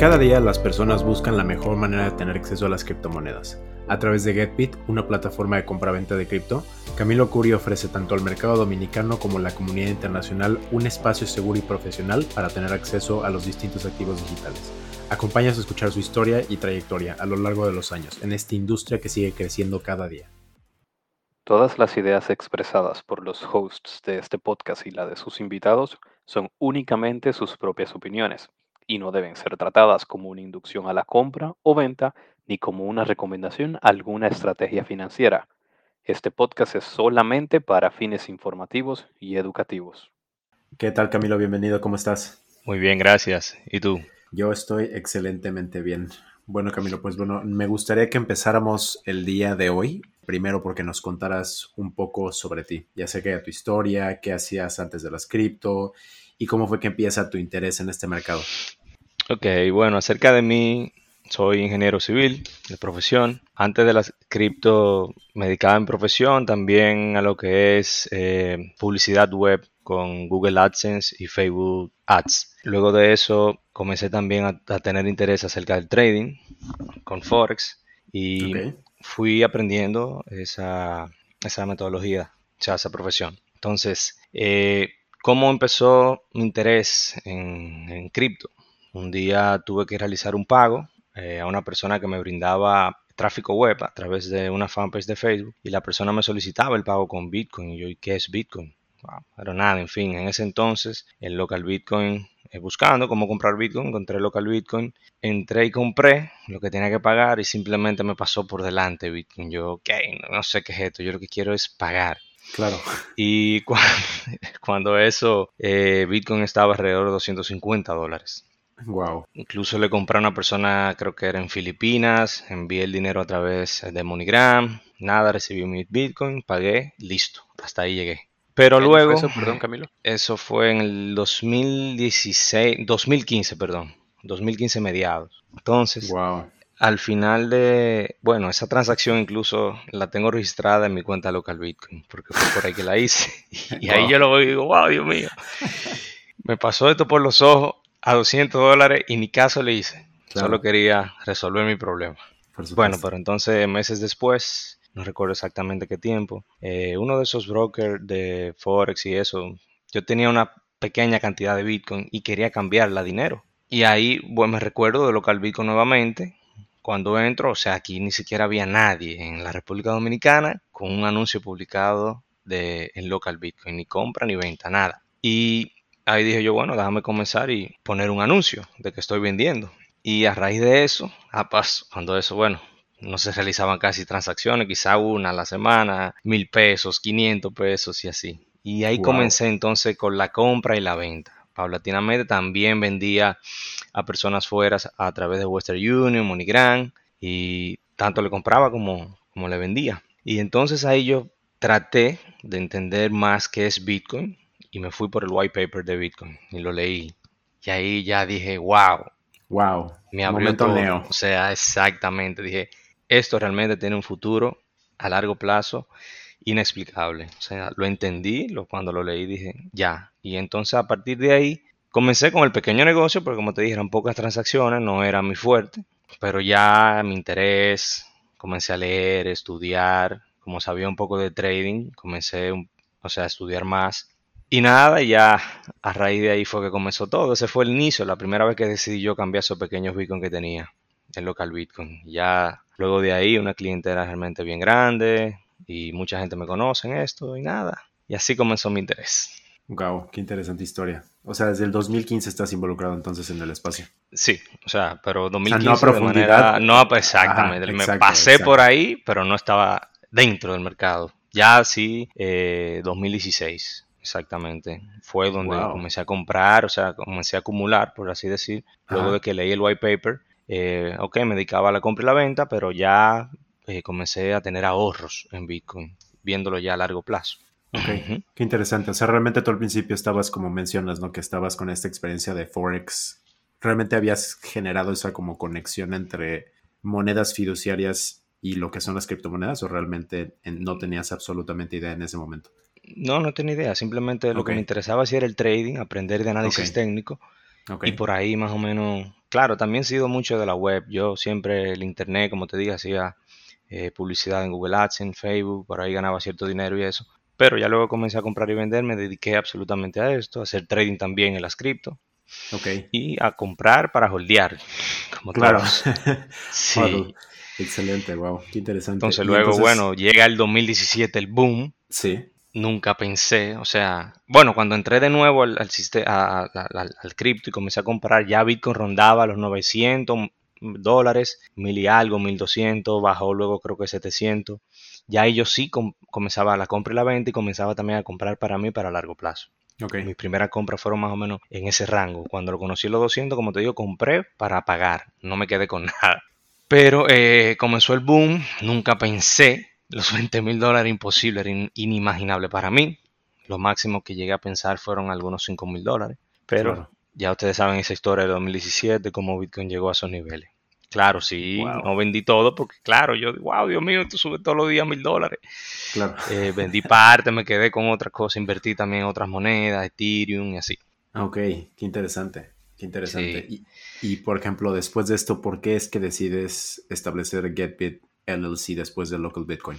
Cada día las personas buscan la mejor manera de tener acceso a las criptomonedas. A través de GetBit, una plataforma de compra-venta de cripto, Camilo Curi ofrece tanto al mercado dominicano como a la comunidad internacional un espacio seguro y profesional para tener acceso a los distintos activos digitales. Acompáñanos a escuchar su historia y trayectoria a lo largo de los años en esta industria que sigue creciendo cada día. Todas las ideas expresadas por los hosts de este podcast y la de sus invitados son únicamente sus propias opiniones y no deben ser tratadas como una inducción a la compra o venta ni como una recomendación a alguna estrategia financiera. Este podcast es solamente para fines informativos y educativos. ¿Qué tal Camilo? Bienvenido, ¿cómo estás? Muy bien, gracias. ¿Y tú? Yo estoy excelentemente bien. Bueno Camilo, pues bueno, me gustaría que empezáramos el día de hoy, primero porque nos contaras un poco sobre ti, ya sé que tu historia, qué hacías antes de las cripto y cómo fue que empieza tu interés en este mercado. Ok, bueno, acerca de mí, soy ingeniero civil de profesión. Antes de las cripto me dedicaba en profesión también a lo que es eh, publicidad web con Google AdSense y Facebook Ads. Luego de eso comencé también a, tener interés acerca del trading con Forex y fui aprendiendo esa, metodología, o sea, esa profesión. Entonces, eh, ¿cómo empezó mi interés en, en cripto? Un día tuve que realizar un pago eh, a una persona que me brindaba tráfico web a través de una fanpage de Facebook y la persona me solicitaba el pago con Bitcoin y yo, ¿qué es Bitcoin? pero nada, en fin, en ese entonces el local Bitcoin, eh, buscando cómo comprar Bitcoin, encontré el local Bitcoin, entré y compré lo que tenía que pagar y simplemente me pasó por delante Bitcoin. Yo, ok, no, sé qué es esto, yo lo que quiero es pagar. Claro. Y cuando, eso, eh, Bitcoin estaba alrededor de 250 dólares. Wow. Incluso le compré a una persona, creo que era en Filipinas, envié el dinero a través de MoneyGram, nada, recibí mi Bitcoin, pagué, listo, hasta ahí llegué. Pero luego, eso, perdón, Camilo? Eso fue en el 2016, 2015, perdón, 2015 mediados. Entonces, wow. al final de, bueno, esa transacción incluso la tengo registrada en mi cuenta local Bitcoin, porque fue por ahí que la hice. Y ahí yo lo veo y digo, wow, Dios mío. Me pasó esto por los ojos a 200 dólares y ni caso le hice. Solo quería resolver mi problema. Bueno, pero entonces meses después, no recuerdo exactamente qué tiempo, eh, uno de esos brokers de Forex y eso, yo tenía una pequeña cantidad de Bitcoin y quería cambiarla a dinero. Y ahí, bueno, me recuerdo de local Bitcoin nuevamente. Cuando entro, o sea, aquí ni siquiera había nadie en la República Dominicana con un anuncio publicado de en local Bitcoin, ni compra ni venta, nada. Y ahí dije yo, bueno, déjame comenzar y poner un anuncio de que estoy vendiendo. Y a raíz de eso, a paso, cuando eso, bueno, no se realizaban casi transacciones, quizá una a la semana, mil pesos, 500 pesos y así. Y ahí comencé entonces con la compra y la venta. Paulatinamente también vendía a personas fuera a través de Western Union, MoneyGram y tanto le compraba como, como le vendía. Y entonces ahí yo traté de entender más qué es Bitcoin, y me fui por el white paper de Bitcoin y lo leí. Y ahí ya dije, wow. Wow. Me abrió todo. O sea, exactamente. Dije, esto realmente tiene un futuro a largo plazo inexplicable. O sea, lo entendí lo, cuando lo leí, dije, ya. Y entonces a partir de ahí comencé con el pequeño negocio, porque como te dije, eran pocas transacciones, no era muy fuerte. Pero ya mi interés, comencé a leer, estudiar. Como sabía un poco de trading, comencé o sea, a estudiar más y nada, ya a raíz de ahí fue que comenzó todo. Ese fue el inicio, la primera vez que decidí yo cambiar esos pequeños Bitcoin que tenía, el local Bitcoin. Ya luego de ahí una clientela realmente bien grande y mucha gente me conoce en esto y nada. Y así comenzó mi interés. Wow, qué interesante historia. O sea, desde el 2015 estás involucrado entonces en el espacio. Sí, o sea, pero 2015 no a profundidad. no exactamente. me pasé por ahí, pero no estaba dentro del mercado. Ya sí, eh, 2016 Exactamente. Fue donde comencé a comprar, o sea, comencé a acumular, por así decir. Luego de que leí el white paper, eh, ok, me dedicaba a la compra y la venta, pero ya eh, comencé a tener ahorros en Bitcoin, viéndolo ya a largo plazo. Ok, qué interesante. O sea, realmente tú al principio estabas, como mencionas, ¿no? Que estabas con esta experiencia de Forex. ¿Realmente habías generado esa como conexión entre monedas fiduciarias y lo que son las criptomonedas o realmente no tenías absolutamente idea en ese momento? No, no tenía idea. Simplemente lo que me interesaba era el trading, aprender de análisis técnico Y por ahí más o menos, claro, también he sido mucho de la web. Yo siempre el internet, como te dije, hacía eh, publicidad en Google Ads, en Facebook, por ahí ganaba cierto dinero y eso. Pero ya luego comencé a comprar y vender, me dediqué absolutamente a esto, a hacer trading también en las cripto. Okay. Y a comprar para holdear. Como claro. sí. Excelente, wow, qué interesante. Entonces luego, bueno, llega el 2017 el boom. Sí. Nunca pensé, o sea, bueno, cuando entré de nuevo al, al, sistema, al cripto y comencé a comprar, ya Bitcoin rondaba los 900 dólares, mil y algo, 1200, bajó luego creo que 700. Ya ahí yo sí comenzaba la compra y la venta y comenzaba también a comprar para mí para largo plazo. Okay. Mis primeras compras fueron más o menos en ese rango. Cuando lo conocí los 200, como te digo, compré para pagar. No me quedé con nada. Pero eh, comenzó el boom. Nunca pensé. Los 20 mil dólares imposible, era inimaginable para mí. Lo máximo que llegué a pensar fueron algunos 5 mil dólares. Pero ya ustedes saben esa historia de 2017, cómo Bitcoin llegó a esos niveles. Claro, sí, no vendí todo porque, claro, yo, wow, Dios mío, tú subes todos los días mil dólares. Claro. Eh, vendí parte, me quedé con otras cosas, invertí también en otras monedas, Ethereum y así. Ah, ok, qué interesante, qué interesante. Y, y, por ejemplo, después de esto, ¿por qué es que decides establecer GetBit LLC después de Local Bitcoin?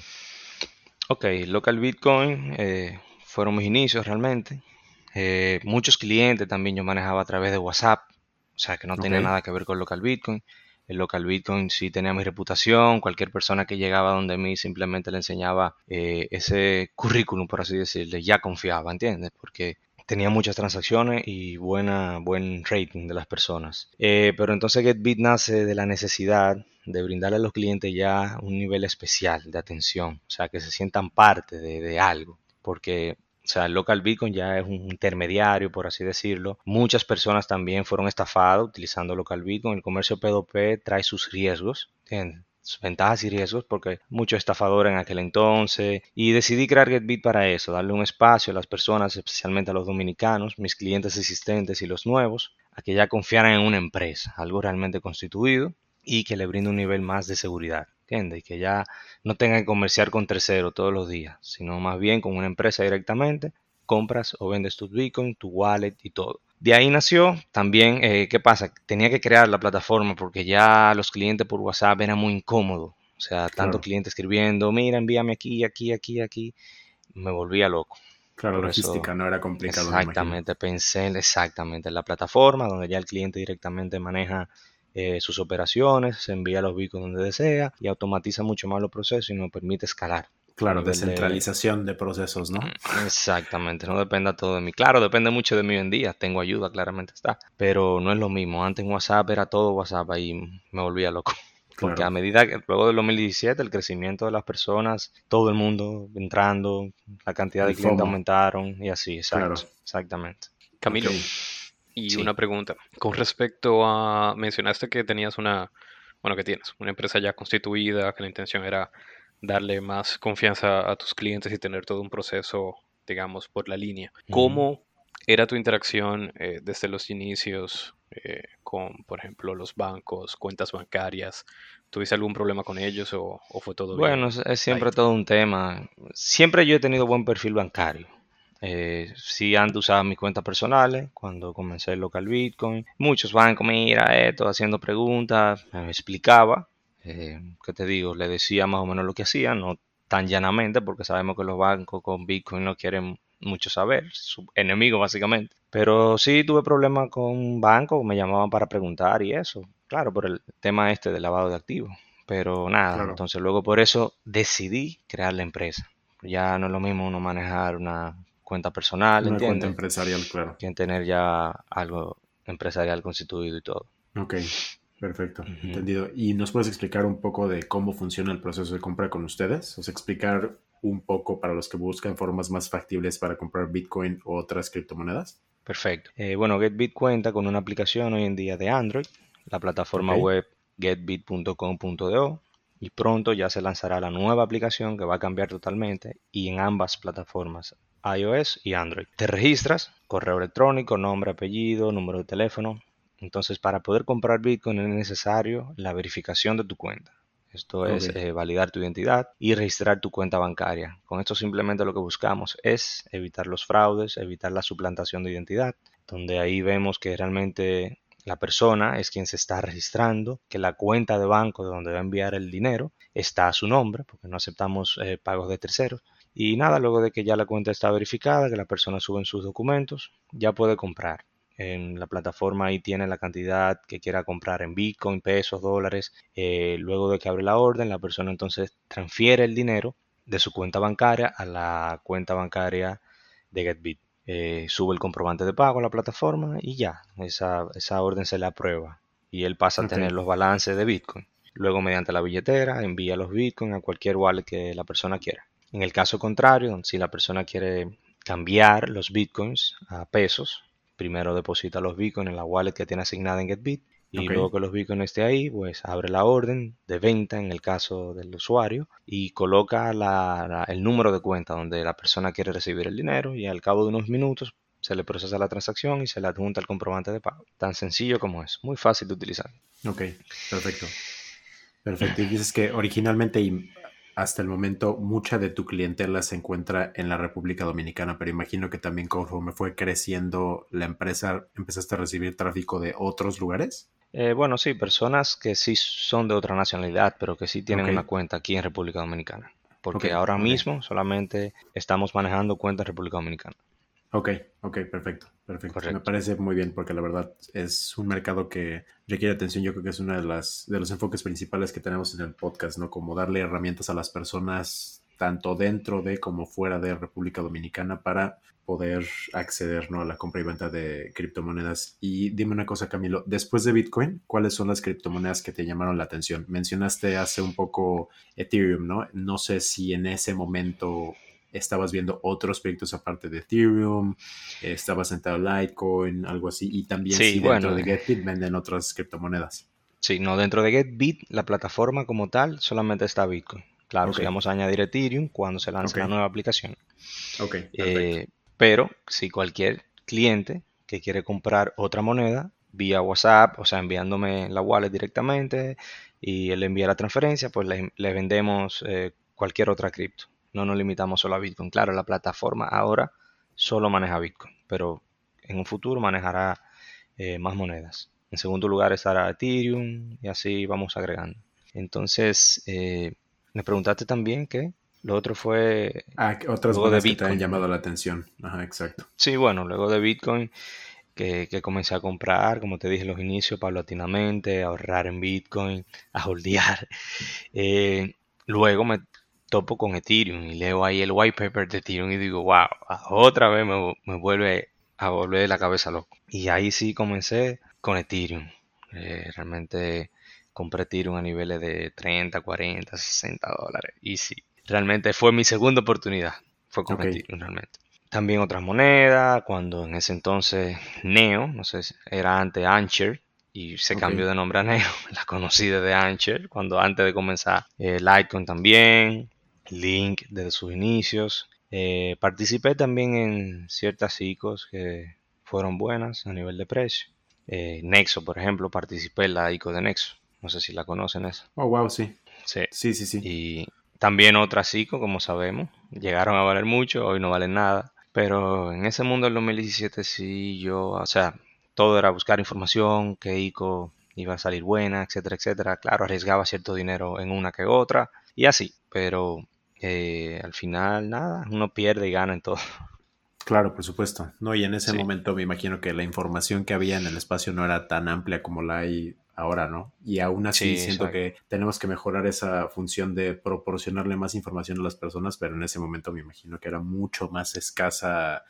Ok, Local Bitcoin eh, fueron mis inicios realmente. Eh, muchos clientes también yo manejaba a través de WhatsApp, o sea que no tenía nada que ver con Local Bitcoin. El local Bitcoin sí tenía mi reputación, cualquier persona que llegaba donde mí simplemente le enseñaba eh, ese currículum, por así decirle, ya confiaba, ¿entiendes? Porque tenía muchas transacciones y buena, buen rating de las personas. Eh, pero entonces GetBit nace de la necesidad de brindarle a los clientes ya un nivel especial de atención, o sea, que se sientan parte de, algo, porque o sea, local Bitcoin ya es un intermediario, por así decirlo. Muchas personas también fueron estafadas utilizando local Bitcoin. El comercio P2P trae sus riesgos, ¿entiendes? Ventajas y riesgos porque muchos estafadores en aquel entonces y decidí crear GetBit para eso, darle un espacio a las personas, especialmente a los dominicanos, mis clientes existentes y los nuevos, a que ya confiaran en una empresa, algo realmente constituido y que le brinde un nivel más de seguridad. Y que ya no tengan que comerciar con terceros todos los días, sino más bien con una empresa directamente, compras o vendes tus Bitcoin, tu wallet y todo. De ahí nació también, eh, ¿qué pasa? Tenía que crear la plataforma porque ya los clientes por WhatsApp era muy incómodo. O sea, tanto cliente escribiendo, mira, envíame aquí, aquí, aquí, aquí. Me volvía loco. Claro, la logística no era complicado. Exactamente, pensé exactamente en la plataforma donde ya el cliente directamente maneja eh, sus operaciones, se envía los bitcoins donde desea y automatiza mucho más los procesos y nos permite escalar. Claro, descentralización de... procesos, ¿no? Mm, exactamente, no depende todo de mí. Claro, depende mucho de mí hoy en día, tengo ayuda, claramente está, pero no es lo mismo. Antes en WhatsApp era todo WhatsApp y me volvía loco. Porque a medida que luego del 2017 el crecimiento de las personas, todo el mundo entrando, la cantidad de clientes aumentaron y así, exacto, exactamente. Camilo, y una pregunta, con respecto a, mencionaste que tenías una, bueno, que tienes una empresa ya constituida, que la intención era darle más confianza a tus clientes y tener todo un proceso, digamos, por la línea. ¿Cómo era tu interacción eh, desde los inicios eh, con, por ejemplo, los bancos, cuentas bancarias? ¿Tuviste algún problema con ellos o, fue todo bien? Bueno, es siempre todo un tema. Siempre yo he tenido buen perfil bancario. Eh, sí, antes usaba mis cuentas personales cuando comencé el local Bitcoin. Muchos bancos, mira esto, haciendo preguntas, me explicaba. Eh, ¿Qué te digo? Le decía más o menos lo que hacía, no tan llanamente, porque sabemos que los bancos con Bitcoin no quieren mucho saber, su enemigo básicamente. Pero sí tuve problemas con bancos, me llamaban para preguntar y eso, claro, por el tema este del lavado de activos. Pero nada, entonces luego por eso decidí crear la empresa. Ya no es lo mismo uno manejar una cuenta personal, Una cuenta empresarial, claro. Que tener ya algo empresarial constituido y todo. Ok, perfecto, entendido. ¿Y nos puedes explicar un poco de cómo funciona el proceso de compra con ustedes? O sea, explicar un poco para los que buscan formas más factibles para comprar Bitcoin o otras criptomonedas. Perfecto. Eh, bueno, GetBit cuenta con una aplicación hoy en día de Android, la plataforma web getbit.com.do y pronto ya se lanzará la nueva aplicación que va a cambiar totalmente y en ambas plataformas, iOS y Android. Te registras, correo electrónico, nombre, apellido, número de teléfono. Entonces, para poder comprar Bitcoin es necesario la verificación de tu cuenta. Esto es eh, validar tu identidad y registrar tu cuenta bancaria. Con esto simplemente lo que buscamos es evitar los fraudes, evitar la suplantación de identidad, donde ahí vemos que realmente la persona es quien se está registrando, que la cuenta de banco de donde va a enviar el dinero está a su nombre, porque no aceptamos eh, pagos de terceros. Y nada, luego de que ya la cuenta está verificada, que la persona sube en sus documentos, ya puede comprar en la plataforma ahí tiene la cantidad que quiera comprar en Bitcoin, pesos, dólares. Eh, luego de que abre la orden, la persona entonces transfiere el dinero de su cuenta bancaria a la cuenta bancaria de GetBit. Eh, sube el comprobante de pago a la plataforma y ya, esa, orden se le aprueba y él pasa a tener los balances de Bitcoin. Luego, mediante la billetera, envía los Bitcoin a cualquier wallet que la persona quiera. En el caso contrario, si la persona quiere cambiar los Bitcoins a pesos, primero deposita los bitcoins en la wallet que tiene asignada en GetBit y luego que los bitcoins esté ahí, pues abre la orden de venta en el caso del usuario y coloca el número de cuenta donde la persona quiere recibir el dinero y al cabo de unos minutos se le procesa la transacción y se le adjunta el comprobante de pago. Tan sencillo como es, muy fácil de utilizar. Ok, perfecto. Perfecto. Y dices que originalmente hasta el momento mucha de tu clientela se encuentra en la República Dominicana, pero imagino que también conforme fue creciendo la empresa, empezaste a recibir tráfico de otros lugares. Eh, bueno, sí, personas que sí son de otra nacionalidad, pero que sí tienen una cuenta aquí en República Dominicana. Porque ahora mismo solamente estamos manejando cuentas en República Dominicana. Ok, ok, perfecto, perfecto. Me parece muy bien porque la verdad es un mercado que requiere atención. Yo creo que es uno de, las, de los enfoques principales que tenemos en el podcast, ¿no? Como darle herramientas a las personas tanto dentro de como fuera de República Dominicana para poder acceder ¿no? a la compra y venta de criptomonedas. Y dime una cosa, Camilo, después de Bitcoin, ¿cuáles son las criptomonedas que te llamaron la atención? Mencionaste hace un poco Ethereum, ¿no? No sé si en ese momento estabas viendo otros proyectos aparte de Ethereum, estabas entrado Litecoin, algo así, y también sí, dentro de GetBit venden otras criptomonedas. Sí, no, dentro de GetBit, la plataforma como tal, solamente está Bitcoin. Claro, si vamos a añadir Ethereum cuando se lance la nueva aplicación. Ok. Eh, pero si cualquier cliente que quiere comprar otra moneda vía WhatsApp, o sea, enviándome la wallet directamente y él envía la transferencia, pues le, vendemos eh, cualquier otra cripto no nos limitamos solo a Bitcoin. Claro, la plataforma ahora solo maneja Bitcoin, pero en un futuro manejará eh, más monedas. En segundo lugar estará Ethereum y así vamos agregando. Entonces, eh, me preguntaste también que lo otro fue... Ah, otras monedas que te han llamado la atención. Ajá, exacto. Sí, bueno, luego de Bitcoin que, comencé a comprar, como te dije en los inicios, paulatinamente, a ahorrar en Bitcoin, a holdear. Eh, luego me topo con Ethereum y leo ahí el white paper de Ethereum y digo, wow, otra vez me, vuelve a volver la cabeza loco. Y ahí sí comencé con Ethereum. Eh, realmente compré Ethereum a niveles de 30, 40, 60 dólares. Y sí, realmente fue mi segunda oportunidad. Fue con Ethereum realmente. También otras monedas, cuando en ese entonces Neo, no sé, era antes Ancher, y se cambió de nombre a Neo. La conocí desde Ancher, cuando antes de comenzar eh, Litecoin también. Link desde sus inicios. Eh, participé también en ciertas ICOs que fueron buenas a nivel de precio. Eh, Nexo, por ejemplo, participé en la ICO de Nexo. No sé si la conocen esa. Oh, wow, sí. Sí, sí, sí. sí. Y también otras ICO, como sabemos, llegaron a valer mucho, hoy no valen nada. Pero en ese mundo del 2017 sí yo, o sea, todo era buscar información, qué ICO iba a salir buena, etcétera, etcétera. Claro, arriesgaba cierto dinero en una que otra y así, pero eh, al final nada, uno pierde y gana en todo. Claro, por supuesto. No, y en ese momento me imagino que la información que había en el espacio no era tan amplia como la hay ahora, ¿no? Y aún así siento que tenemos que mejorar esa función de proporcionarle más información a las personas, pero en ese momento me imagino que era mucho más escasa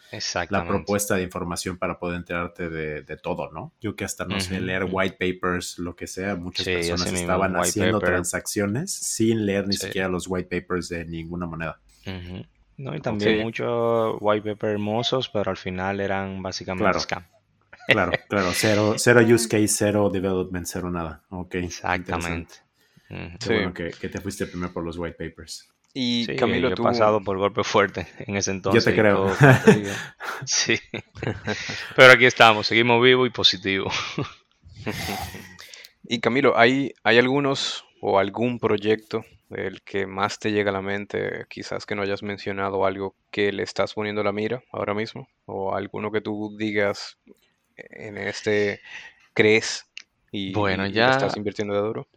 la propuesta de información para poder enterarte de, todo, ¿no? Yo que hasta, no sé, leer white papers, lo que sea, muchas personas estaban haciendo transacciones sin leer ni siquiera los white papers de ninguna moneda. No, y también muchos white papers hermosos, pero al final eran básicamente scam. Claro, claro, cero, cero use case, cero development, cero nada. Ok. Exactamente. Qué bueno que, te fuiste primero por los white papers. Y Camilo, yo he pasado por golpe fuerte en ese entonces. Yo te creo. sí. Pero aquí estamos, seguimos vivos y positivos. y Camilo, hay, hay algunos o algún proyecto del que más te llega a la mente, quizás que no hayas mencionado algo que le estás poniendo la mira ahora mismo, o alguno que tú digas en este crees y, Bueno, y ya estás invirtiendo de duro.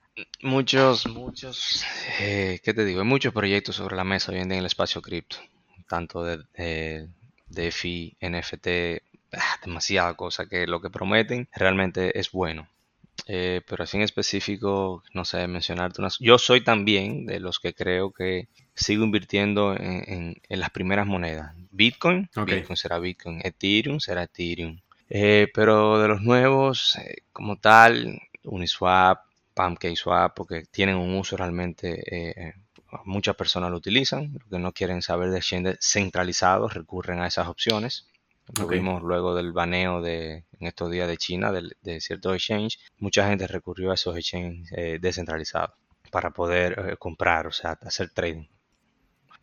muchos, muchos, eh, ¿qué te digo? Hay muchos proyectos sobre la mesa hoy en día en el espacio cripto, tanto de, de DeFi, NFT, ah, demasiada cosa que lo que prometen realmente es bueno. Eh, pero así en específico, no sé, mencionarte unas... Yo soy también de los que creo que sigo invirtiendo en, en- en las primeras monedas. Bitcoin. Bitcoin será Bitcoin, Ethereum será Ethereum. Eh, pero de los nuevos, eh, como tal, Uniswap, PancakeSwap, porque tienen un uso realmente, eh, muchas personas lo utilizan, porque no quieren saber de exchanges centralizados, recurren a esas opciones. Lo vimos luego del baneo de, en estos días de China, de, ciertos exchanges. Mucha gente recurrió a esos exchanges descentralizados para poder comprar, o sea, hacer trading.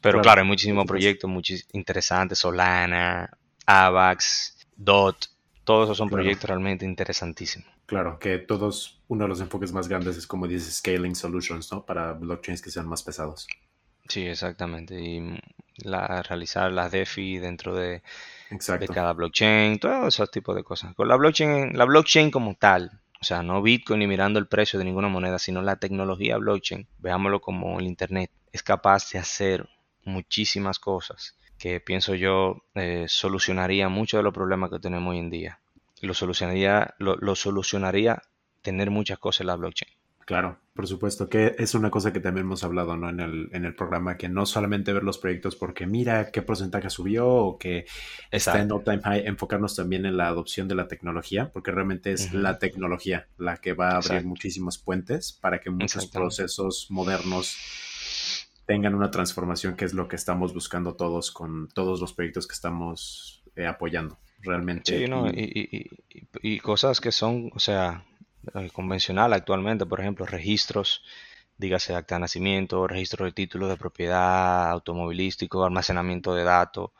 Pero Claro, claro, hay muchísimos proyectos, muchis- interesantes, Solana, AVAX, DOT, todos esos son Claro. proyectos realmente interesantísimos. Claro, que todos, uno de los enfoques más grandes es como dices, scaling solutions, ¿no? Para blockchains que sean más pesados. Sí, exactamente. Y la, realizar las DeFi dentro de, cada blockchain, todos esos tipos de cosas. Con la blockchain, la blockchain como tal, o sea, no Bitcoin ni mirando el precio de ninguna moneda, sino la tecnología blockchain, veámoslo como el Internet, es capaz de hacer muchísimas cosas que pienso yo eh, solucionaría muchos de los problemas que tenemos hoy en día. Lo solucionaría, lo, lo solucionaría tener muchas cosas en la blockchain. Claro, por supuesto, que es una cosa que también hemos hablado, ¿no? En el, en el programa, que no solamente ver los proyectos porque mira qué porcentaje subió o que está en all time high, enfocarnos también en la adopción de la tecnología, porque realmente es la tecnología la que va a abrir Exacto. muchísimos puentes para que muchos procesos modernos tengan una transformación, que es lo que estamos buscando todos con todos los proyectos que estamos eh, apoyando, realmente. Sí, ¿no? Y- Y, y- y- y cosas que son, o sea, eh, convencional actualmente, por ejemplo, registros, dígase acta de nacimiento, registro de títulos de propiedad, automovilístico, almacenamiento de datos,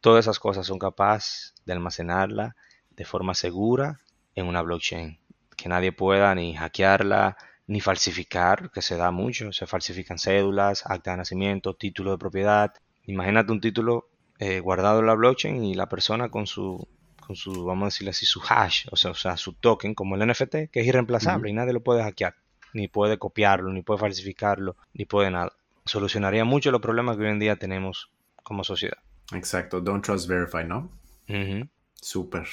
todas esas cosas son capaces de almacenarla de forma segura en una blockchain, que nadie pueda ni hackearla, ni falsificar, que se da mucho, se falsifican cédulas, acta de nacimiento, título de propiedad. Imagínate un título eh, guardado en la blockchain y la persona con su, con su, vamos a decirle así, su hash, o sea, o sea, su token, como el NFT, que es irreemplazable y nadie lo puede hackear, ni puede copiarlo, ni puede falsificarlo, ni puede nada. Solucionaría mucho los problemas que hoy en día tenemos como sociedad. Exacto, don't trust, verify, ¿no? Ujú. Súper.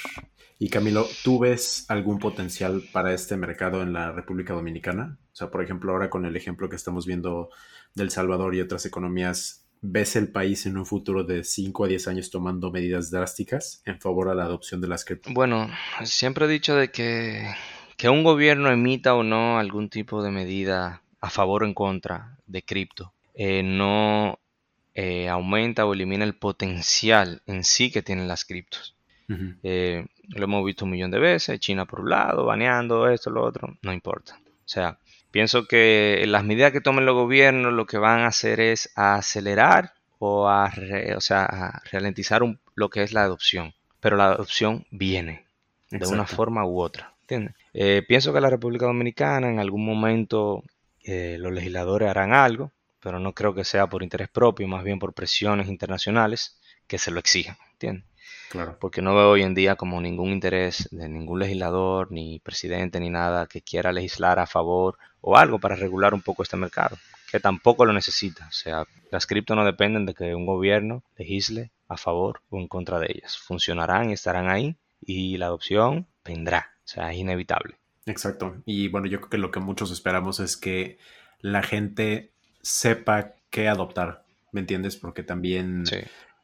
Y Camilo, ¿tú ves algún potencial para este mercado en la República Dominicana? O sea, por ejemplo, ahora con el ejemplo que estamos viendo del Salvador y otras economías, ¿ves el país en un futuro de 5 a 10 años tomando medidas drásticas en favor a la adopción de las cripto? Bueno, siempre he dicho de que, que un gobierno emita o no algún tipo de medida a favor o en contra de cripto, eh, no eh, aumenta o elimina el potencial en sí que tienen las criptos. Eh, lo hemos visto un millón de veces, China por un lado, baneando esto, lo otro, no importa. O sea, pienso que las medidas que tomen los gobiernos lo que van a hacer es a acelerar o a, re- o sea, a ralentizar un- lo que es la adopción. Pero la adopción viene de una forma u otra. ¿entiendes? Eh, pienso que la República Dominicana en algún momento eh, los legisladores harán algo, pero no creo que sea por interés propio, más bien por presiones internacionales que se lo exijan. ¿entiendes? Claro. porque no veo hoy en día como ningún interés de ningún legislador, ni presidente, ni nada que quiera legislar a favor o algo para regular un poco este mercado, que tampoco lo necesita. O sea, las cripto no dependen de que un gobierno legisle a favor o en contra de ellas. Funcionarán y estarán ahí y la adopción vendrá. O sea, es inevitable. Exacto. Y bueno, yo creo que lo que muchos esperamos es que la gente sepa qué adoptar, ¿me entiendes? Porque también, Sí,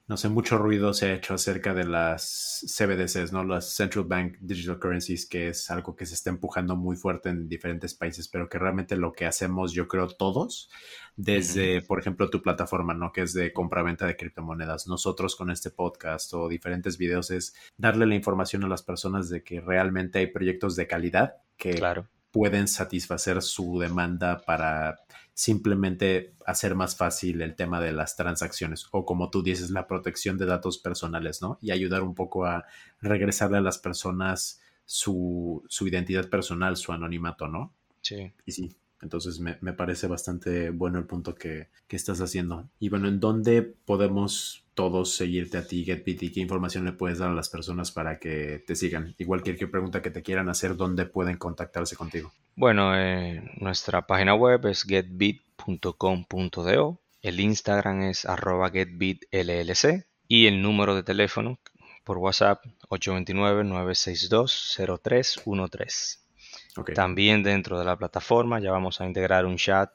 no sé, mucho ruido se ha hecho acerca de las CBDCs, ¿no? Las Central Bank Digital Currencies, que es algo que se está empujando muy fuerte en diferentes países, pero que realmente lo que hacemos, yo creo, todos, desde, por ejemplo, tu plataforma, ¿no? Que es de compra-venta de criptomonedas. Nosotros con este podcast o diferentes videos es darle la información a las personas de que realmente hay proyectos de calidad que claro. pueden satisfacer su demanda para simplemente hacer más fácil el tema de las transacciones o como tú dices la protección de datos personales, ¿no? Y ayudar un poco a regresarle a las personas su, su identidad personal, su anonimato, ¿no? Sí. Y sí, Entonces me, parece bastante bueno el punto que, que, estás haciendo. Y bueno, ¿en dónde podemos todos seguirte a ti, GetBit, y qué información le puedes dar a las personas para que te sigan? Igual cualquier pregunta que te quieran hacer, ¿dónde pueden contactarse contigo? Bueno, eh, nuestra página web es getbit.com.do, el Instagram es arroba getbitllc y el número de teléfono por WhatsApp 829-962-0313. También dentro de la plataforma ya vamos a integrar un chat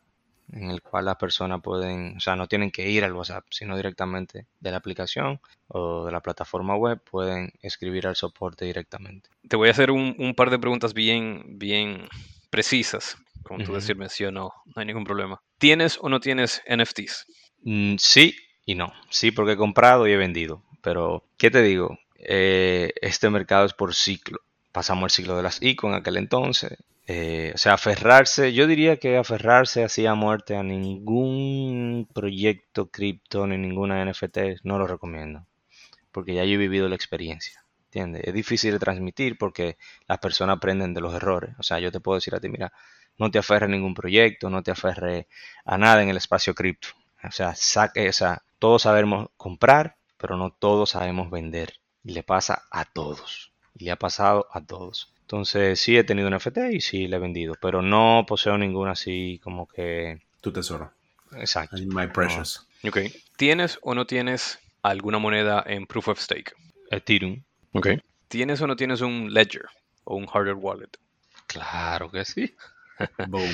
en el cual las personas pueden, o sea, no tienen que ir al WhatsApp, sino directamente de la aplicación o de la plataforma web pueden escribir al soporte directamente. Te voy a hacer un, par de preguntas bien, bien precisas. Como tú decir, menciono, no hay ningún problema. ¿Tienes o no tienes NFTs? Mm, sí y no. Sí, porque he comprado y he vendido. Pero, ¿qué te digo? Eh, este mercado es por ciclo. Pasamos el ciclo de las ICO en aquel entonces. Eh, o sea, aferrarse, yo diría que aferrarse así a muerte a ningún proyecto cripto ni ninguna NFT no lo recomiendo. Porque ya yo he vivido la experiencia. ¿Entiendes? Es difícil de transmitir porque las personas aprenden de los errores. O sea, yo te puedo decir a ti, mira, no te aferres a ningún proyecto, no te aferres a nada en el espacio cripto. O sea, saque, o sea, todos sabemos comprar, pero no todos sabemos vender. Y le pasa a todos. Y le ha pasado a todos. Entonces sí he tenido un NFT y sí le he vendido, pero no poseo ninguna así como que... Tu tesoro. Exacto. My precious. Ok. ¿Tienes o no tienes alguna moneda en Proof of Stake? Ethereum. Ok. ¿Tienes o no tienes un Ledger o un hardware wallet? Claro que sí. Boom.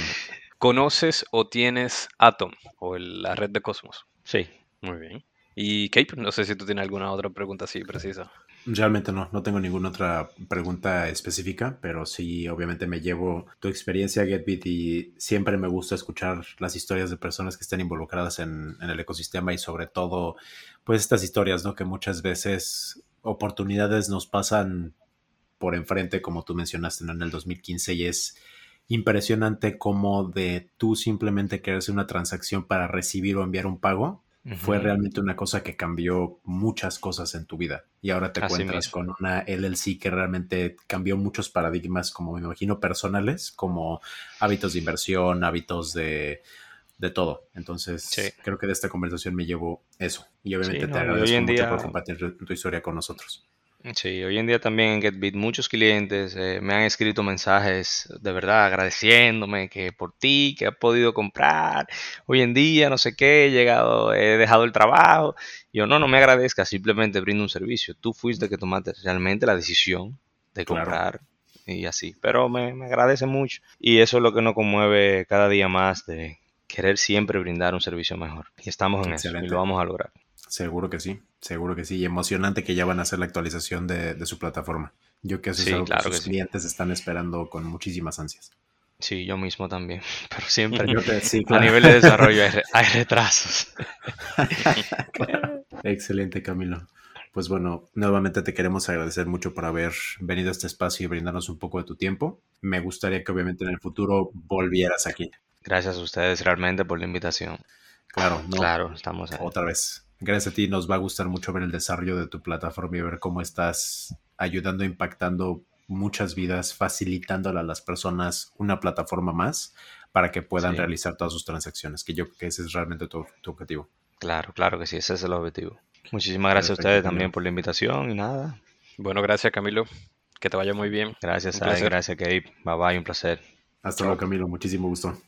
¿Conoces o tienes Atom o la red de Cosmos? Sí. Muy bien. Y Cape, no sé si tú tienes alguna otra pregunta así precisa. Realmente no, no tengo ninguna otra pregunta específica, pero sí, obviamente me llevo tu experiencia, GetBit, y siempre me gusta escuchar las historias de personas que están involucradas en, el ecosistema y sobre todo, pues estas historias, ¿no? Que muchas veces oportunidades nos pasan por enfrente, como tú mencionaste en el 2015, y es impresionante cómo de tú simplemente querer hacer una transacción para recibir o enviar un pago, fue realmente una cosa que cambió muchas cosas en tu vida. Y ahora te encuentras con una LLC que realmente cambió muchos paradigmas, como me imagino, personales, como hábitos de inversión, hábitos de, de todo. Entonces, creo que de esta conversación me llevo eso. Y obviamente te agradezco mucho por compartir tu historia con nosotros. Sí, hoy en día también en GetBit muchos clientes eh, me han escrito mensajes de verdad agradeciéndome que por ti, que has podido comprar, hoy en día no sé qué, he llegado, he dejado el trabajo. Yo no, no me agradezca, simplemente brindo un servicio. Tú fuiste que tomaste realmente la decisión de comprar y así. Pero me, me agradece mucho y eso es lo que nos conmueve cada día más de querer siempre brindar un servicio mejor. Y estamos en eso y lo vamos a lograr. Seguro que sí, seguro que sí. Y emocionante que ya van a hacer la actualización de, su plataforma. Yo que sé que sus clientes están esperando con muchísimas ansias. Sí, yo mismo también. Pero siempre a nivel de desarrollo hay, retrasos. Excelente, Camilo. Pues bueno, nuevamente te queremos agradecer mucho por haber venido a este espacio y brindarnos un poco de tu tiempo. Me gustaría que obviamente en el futuro volvieras aquí. Gracias a ustedes realmente por la invitación. Claro, no. Claro, estamos ahí. Otra vez gracias a ti nos va a gustar mucho ver el desarrollo de tu plataforma y ver cómo estás ayudando, impactando muchas vidas, facilitándole a las personas una plataforma más para que puedan realizar todas sus transacciones, que yo creo que ese es realmente tu, objetivo. Claro, claro que sí, ese es el objetivo. Muchísimas gracias a ustedes también por la invitación y nada. Bueno, gracias Camilo, que te vaya muy bien. Gracias, gracias Gabe, bye bye, un placer. Hasta luego Camilo, muchísimo gusto.